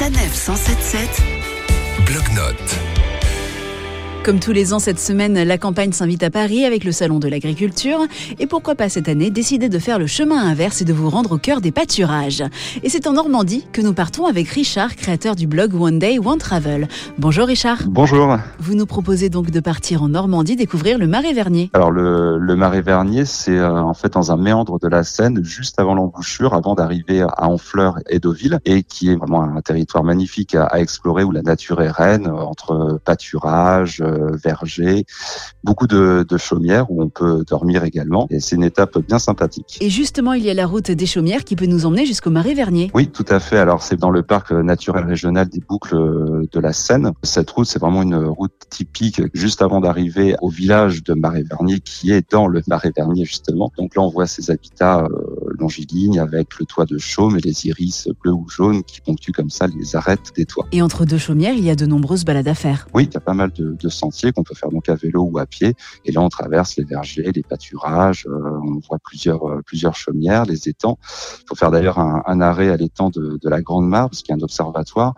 Sanef 177 Bloc-notes. Comme tous les ans cette semaine, la campagne s'invite à Paris avec le Salon de l'Agriculture. Et pourquoi pas cette année décider de faire le chemin inverse et de vous rendre au cœur des pâturages. Et c'est en Normandie que nous partons avec Richard, créateur du blog One Day One Travel. Bonjour Richard. Bonjour. Vous nous proposez donc de partir en Normandie découvrir le Marais Vernier. Alors le, le Marais Vernier, c'est euh, en fait dans un méandre de la Seine, juste avant l'embouchure, avant d'arriver à Honfleur et Deauville, et qui est vraiment un territoire magnifique à, à explorer où la nature est reine, euh, entre pâturage, euh, verger, beaucoup de, de chaumières où on peut dormir également. Et c'est une étape bien sympathique. Et justement, il y a la route des Chaumières qui peut nous emmener jusqu'au Marais Vernier. Oui, tout à fait. Alors c'est dans le parc naturel régional des Boucles de la Seine. Cette route, c'est vraiment une route typique juste avant d'arriver au village de Marais-Vernier qui est dans le Marais-Vernier justement. Donc là, on voit ces habitats longilignes avec le toit de chaume et les iris bleus ou jaunes qui ponctuent comme ça les arêtes des toits. Et entre deux chaumières, il y a de nombreuses balades à faire. Oui, il y a pas mal de, de sentiers qu'on peut faire donc à vélo ou à pied. Et là, on traverse les vergers, les pâturages. euh, on voit plusieurs euh, plusieurs chaumières, les étangs. Il faut faire d'ailleurs un, un arrêt à l'étang de, de la Grande Mare parce qu'il y a un observatoire.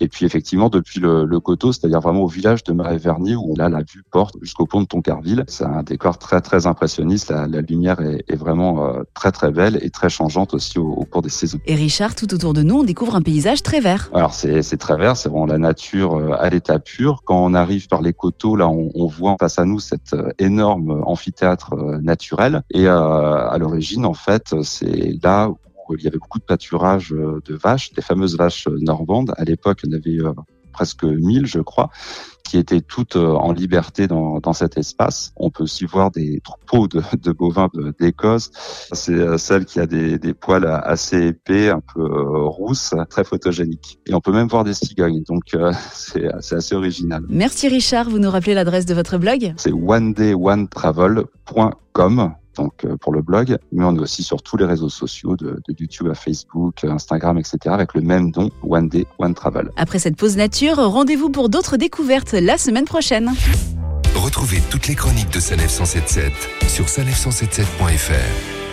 Et puis effectivement, depuis le, le coteau, c'est-à-dire vraiment au village de Marais-Vernier où là la vue porte jusqu'au pont de Toncarville. C'est un décor très très impressionniste. La, la lumière est, est vraiment euh, très très belle et très changeante aussi au, au cours des saisons. Et Richard, tout autour de nous, on découvre un paysage très vert. Alors c'est très vert, c'est vraiment la nature euh, à l'état pur. Quand on arrive par les coteaux, là, on, on voit face à nous cet euh, énorme amphithéâtre euh, naturel. Et euh, à l'origine, en fait, c'est là où il y avait beaucoup de pâturage de vaches, des fameuses vaches normandes. À l'époque, il y en avait presque 1000, je crois, qui étaient toutes euh, en liberté dans, dans cet espace. On peut aussi voir des troupeaux de, de bovins d'Écosse. C'est euh, celle qui a des, des poils assez épais, un peu euh, rousses, très photogéniques. Et on peut même voir des cigognes, donc euh, c'est c'est assez original. Merci Richard, vous nous rappelez l'adresse de votre blog? C'est onedayOneTravel.com donc euh, pour le blog, mais on est aussi sur tous les réseaux sociaux de, de YouTube à Facebook, Instagram, etc. avec le même nom, One Day One Travel. Après cette pause nature, rendez-vous pour d'autres découvertes la semaine prochaine. Retrouvez toutes les chroniques de Sanef 177 sur sanef177.fr.